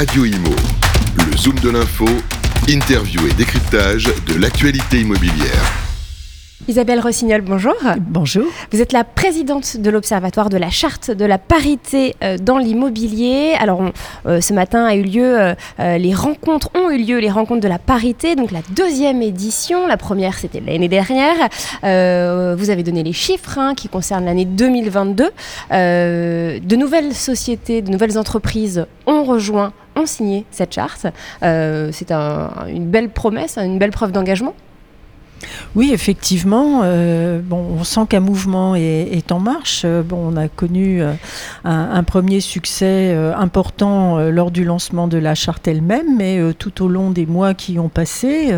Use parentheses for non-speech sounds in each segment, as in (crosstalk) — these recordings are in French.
Radio Imo. Le Zoom de l'info, interview et décryptage de l'actualité immobilière. Isabelle Rossignol, bonjour. Bonjour. Vous êtes la présidente de l'Observatoire de la charte de la parité euh, dans l'immobilier. Alors, euh, ce matin a eu lieu, euh, les rencontres ont eu lieu, les rencontres de la parité, donc la deuxième édition. La première, c'était l'année dernière. vous avez donné les chiffres hein, qui concernent l'année 2022. de nouvelles sociétés, de nouvelles entreprises ont rejoint, signé cette charte. C'est une belle promesse, une belle preuve d'engagement. Oui, effectivement. Euh, bon, on sent qu'un mouvement est, en marche. Euh, bon, on a connu euh, un, premier succès important lors du lancement de la charte elle-même, mais tout au long des mois qui ont passé,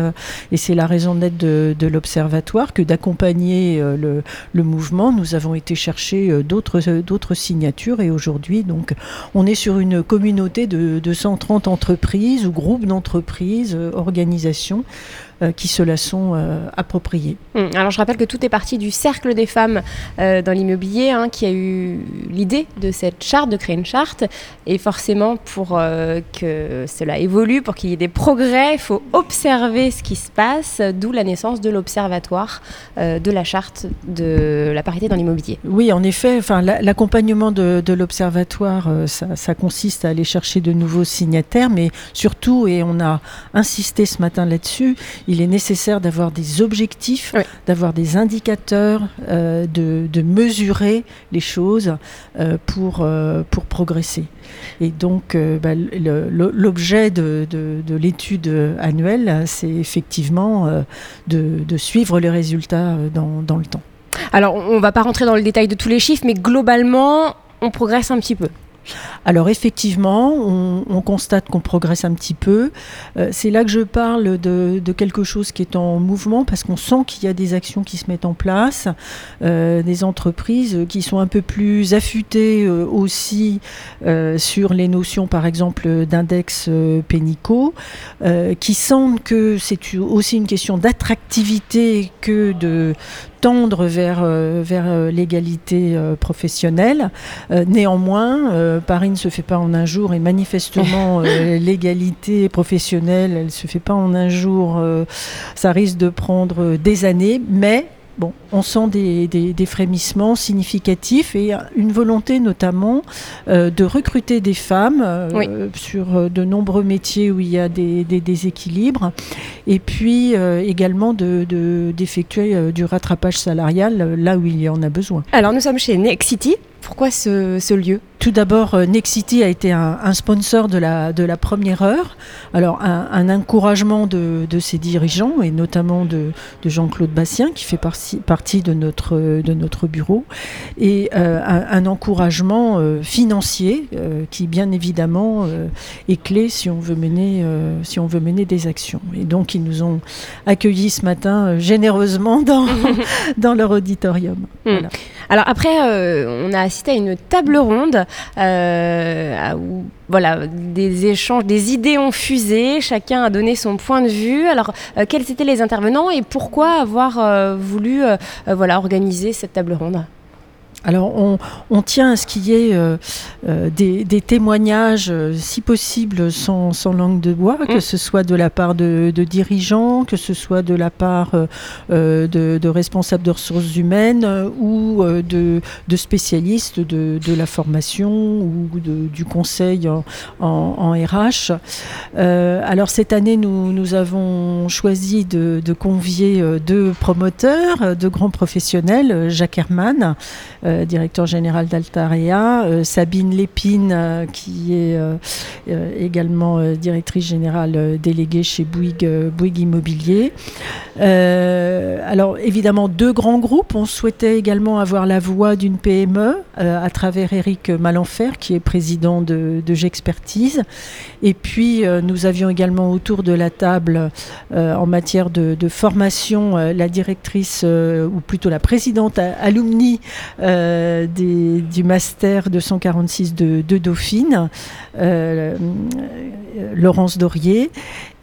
et c'est la raison d'être de, l'Observatoire que d'accompagner le, mouvement, nous avons été chercher d'autres signatures et aujourd'hui, donc, on est sur une communauté de, de 130 entreprises ou groupes d'entreprises, organisations qui se la sont euh, appropriées. Hum, alors je rappelle que tout est parti du Cercle des femmes euh, dans l'immobilier hein, qui a eu l'idée de cette charte, de créer une charte. Et forcément, pour que cela évolue, pour qu'il y ait des progrès, il faut observer ce qui se passe, d'où la naissance de l'Observatoire de la charte de la parité dans l'immobilier. Oui, en effet, enfin, l'accompagnement de, de l'Observatoire, ça, ça consiste à aller chercher de nouveaux signataires, mais surtout, et on a insisté ce matin là-dessus, il est nécessaire d'avoir des objectifs, d'avoir des indicateurs, euh, de, mesurer les choses euh, pour, euh, pour progresser. Et donc, bah, l'objet de, l'étude annuelle, c'est effectivement de, suivre les résultats dans, dans le temps. Alors, on ne va pas rentrer dans le détail de tous les chiffres, mais globalement, on progresse un petit peu. Alors effectivement, on, constate qu'on progresse un petit peu. Euh, c'est là que je parle de, quelque chose qui est en mouvement parce qu'on sent qu'il y a des actions qui se mettent en place, euh, des entreprises qui sont un peu plus affûtées euh, aussi sur les notions par exemple d'index pénico, qui sentent que c'est aussi une question d'attractivité que de tendre vers, vers l'égalité professionnelle. néanmoins, euh, Paris ne se fait pas en un jour et manifestement (laughs) euh, l'égalité professionnelle, elle ne se fait pas en un jour. Euh, ça risque de prendre des années, mais Bon, on sent des, frémissements significatifs et une volonté notamment de recruter des femmes sur de nombreux métiers où il y a des, déséquilibres et puis également d'effectuer de, du rattrapage salarial là où il y en a besoin. Alors nous sommes chez Next City. Pourquoi ce lieu? Tout d'abord, euh, Nexity a été un, sponsor de la, de la première heure. Alors, un, encouragement de, ses dirigeants et notamment de, Jean-Claude Bastien, qui fait partie, de, notre, de notre bureau, et euh, un, encouragement euh, financier qui, bien évidemment, est clé si on, veut mener, si on veut mener des actions. Et donc, ils nous ont accueillis ce matin généreusement dans, (laughs) dans leur auditorium. Hmm. Alors, après, on a assisté à une table ronde euh, où voilà, des échanges, des idées ont fusé, chacun a donné son point de vue. Alors, euh, quels étaient les intervenants et pourquoi avoir euh, voulu voilà, organiser cette table ronde? Alors on, tient à ce qu'il y ait euh, euh, des, témoignages, euh, si possible, sans, langue de bois, que mm. ce soit de la part de, dirigeants, que ce soit de la part de, responsables de ressources humaines ou de, spécialistes de, la formation ou du conseil en, RH. alors cette année, nous, nous avons choisi de, convier deux promoteurs, deux grands professionnels, Jacques Herman, euh, directeur général d'Altarea, euh, Sabine Lépine, euh, qui est également directrice générale déléguée chez Bouygues, Immobilier. alors évidemment, deux grands groupes. On souhaitait également avoir la voix d'une PME à travers Eric Malenfer, qui est président de, de Gexpertise. Et puis, nous avions également autour de la table, en matière de, formation, la directrice, ou plutôt la présidente alumni euh, du master 246 de, de Dauphine, euh, Laurence Dorier.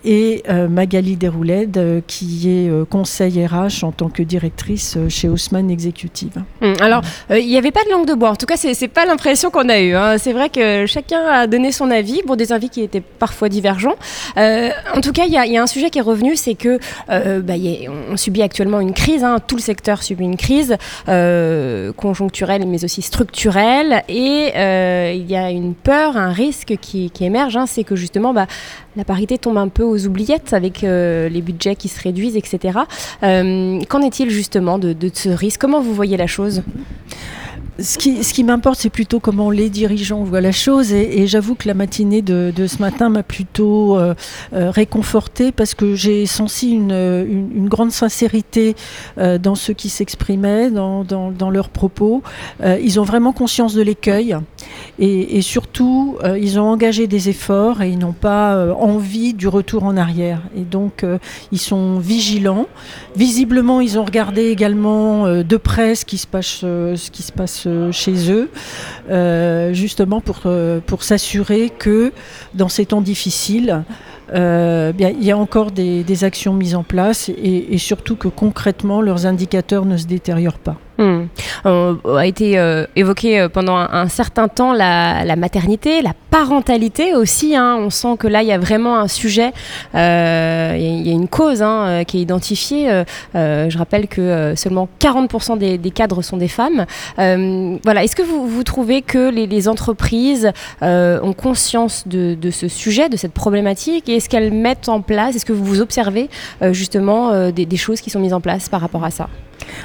Et Magali Derouled, qui est conseil RH en tant que directrice chez Haussmann Executive. Hum, alors, il n'y avait pas de langue de bois. En tout cas, c'est pas l'impression qu'on a eue. Hein. C'est vrai que chacun a donné son avis, pour des avis qui étaient parfois divergents. en tout cas, il y, a un sujet qui est revenu, c'est que bah, subit actuellement une crise. Hein. Tout le secteur subit une crise conjoncturelle, mais aussi structurelle. Et il y a une peur, un risque qui, émerge, hein, c'est que justement bah, la parité tombe un peu aux oubliettes avec euh, les budgets qui se réduisent, etc. Euh, qu'en est-il justement de, de, ce risque? Comment vous voyez la chose? Ce qui, m'importe, c'est plutôt comment les dirigeants voient la chose. Et, j'avoue que la matinée de, ce matin m'a plutôt euh, euh réconfortée parce que j'ai senti une, grande sincérité euh, dans ce qui s'exprimaient, dans, leurs propos. Ils ont vraiment conscience de l'écueil et, surtout, ils ont engagé des efforts et ils n'ont pas envie du retour en arrière. Et donc, ils sont vigilants. Visiblement, ils ont regardé également de près ce qui se passe chez eux, euh, justement pour, euh, pour s'assurer que dans ces temps difficiles, euh, bien, il y a encore des, actions mises en place et, et surtout que concrètement leurs indicateurs ne se détériorent pas. Hmm. Euh, a été euh, évoqué euh, pendant un, certain temps la, maternité, la parentalité aussi. Hein. On sent que là, il y a vraiment un sujet, il y, a une cause hein, qui est identifiée. je rappelle que seulement 40% des, cadres sont des femmes. voilà. Est-ce que vous, trouvez que les, entreprises ont conscience de, ce sujet, de cette problématique, et est-ce qu'elles mettent en place, est-ce que vous observez justement des choses qui sont mises en place par rapport à ça?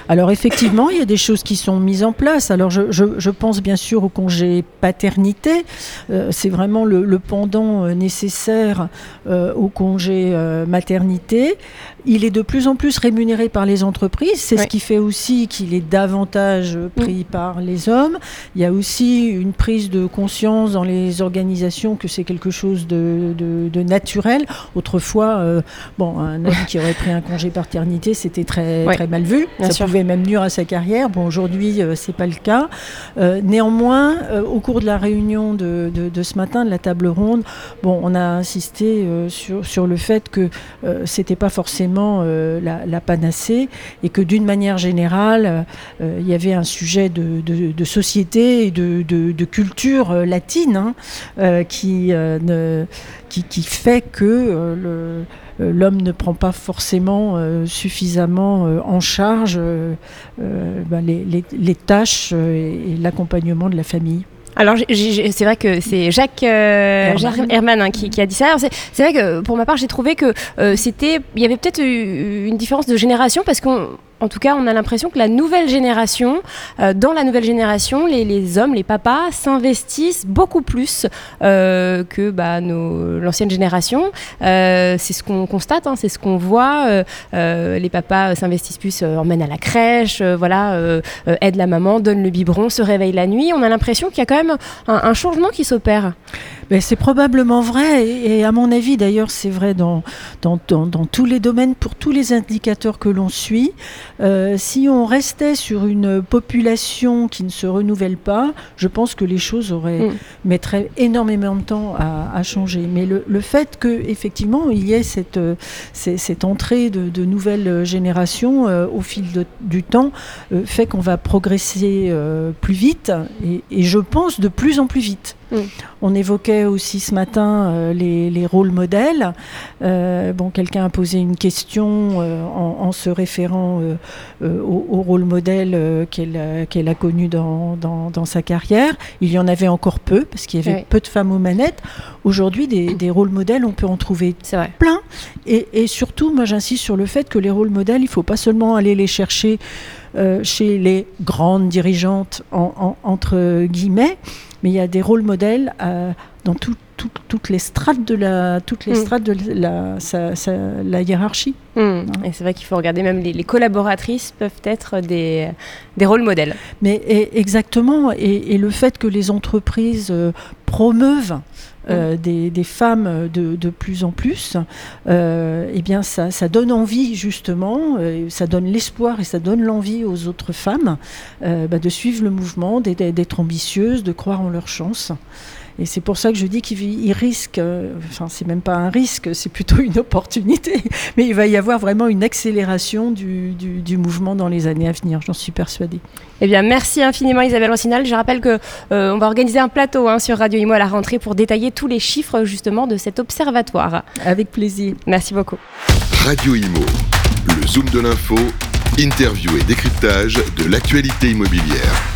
Alors effectivement, il y a des choses qui sont mises en place. Alors je, je, je pense bien sûr au congé paternité. Euh, c'est vraiment le, le pendant euh, nécessaire euh, au congé euh, maternité. Il est de plus en plus rémunéré par les entreprises. C'est ce qui fait aussi qu'il est davantage pris mmh. par les hommes. Il y a aussi une prise de conscience dans les organisations que c'est quelque chose de, de, de, naturel. Autrefois, bon, un homme qui aurait pris un congé paternité, c'était très mal vu. Bien Ça sûr. pouvait même nuire à sa carrière. Bon, aujourd'hui, euh, c'est pas le cas. Euh, néanmoins, euh, au cours de la réunion de, de, de, ce matin, de la table ronde, bon, on a insisté euh, sur, sur le fait que c'était pas forcément la, la, panacée et que d'une manière générale, il y avait un sujet de, de société et de, culture latine hein, qui, ne, qui, qui, fait que le l'homme ne prend pas forcément euh, suffisamment euh, en charge ben les, les, les, tâches et l'accompagnement de la famille. Alors c'est vrai que c'est Jacques euh, Herman, Herman hein, qui, qui, a dit ça. C'est vrai que pour ma part j'ai trouvé que euh, c'était il y avait peut-être une différence de génération parce qu'on en tout cas, on a l'impression que la nouvelle génération, euh, dans la nouvelle génération, les, hommes, les papas s'investissent beaucoup plus euh, que bah, l'ancienne génération. Euh, c'est ce qu'on constate, hein, c'est ce qu'on voit. Les papas s'investissent plus, emmènent à la crèche, voilà, aident la maman, donnent le biberon, se réveillent la nuit. On a l'impression qu'il y a quand même un changement qui s'opère. C'est probablement vrai, et, à mon avis d'ailleurs c'est vrai dans, dans, dans, dans, tous les domaines, pour tous les indicateurs que l'on suit. Euh, si on restait sur une population qui ne se renouvelle pas, je pense que les choses auraient, mm. mettraient énormément de temps à, à changer. Mais le, le fait qu'effectivement il y ait cette, cette, cette entrée de, de, nouvelles générations euh, au fil de, du temps euh, fait qu'on va progresser euh, plus vite, et, et je pense de plus en plus vite. Mm. On évoquait aussi ce matin euh, les, les, rôles modèles. Euh, bon, quelqu'un a posé une question euh, en, en, se référant au, au, rôle modèle qu'elle qu a connu dans, dans, dans, sa carrière. Il y en avait encore peu, parce qu'il y avait oui. peu de femmes aux manettes. Aujourd'hui, des, des, rôles modèles, on peut en trouver plein. Et, et, surtout, moi j'insiste sur le fait que les rôles modèles, il ne faut pas seulement aller les chercher chez les grandes dirigeantes, en, en, entre guillemets, mais il y a des rôles modèles euh, dans tout, tout, toutes les strates de la, toutes les mm. strates de la, sa, sa, la hiérarchie. Mm. Hein. Et c'est vrai qu'il faut regarder, même les, les, collaboratrices peuvent être des, des rôles modèles. Mais et, exactement, et, et, le fait que les entreprises euh, promeuvent euh, des, femmes de, de, plus en plus, euh, eh bien ça, ça, donne envie justement, euh, ça donne l'espoir et ça donne l'envie aux autres femmes euh, bah, de suivre le mouvement, d'être ambitieuses, de croire en leurs chances. Et c'est pour ça que je dis qu'il risque, euh, enfin c'est même pas un risque, c'est plutôt une opportunité, (laughs) mais il va y avoir vraiment une accélération du, du, mouvement dans les années à venir, j'en suis persuadée. Eh bien, merci infiniment Isabelle Rossinal. Je rappelle que euh, on va organiser un plateau hein, sur Radio Imo à la rentrée pour détailler tous les chiffres justement de cet observatoire. Avec plaisir. Merci beaucoup. Radio Imo, le zoom de l'info, interview et décryptage de l'actualité immobilière.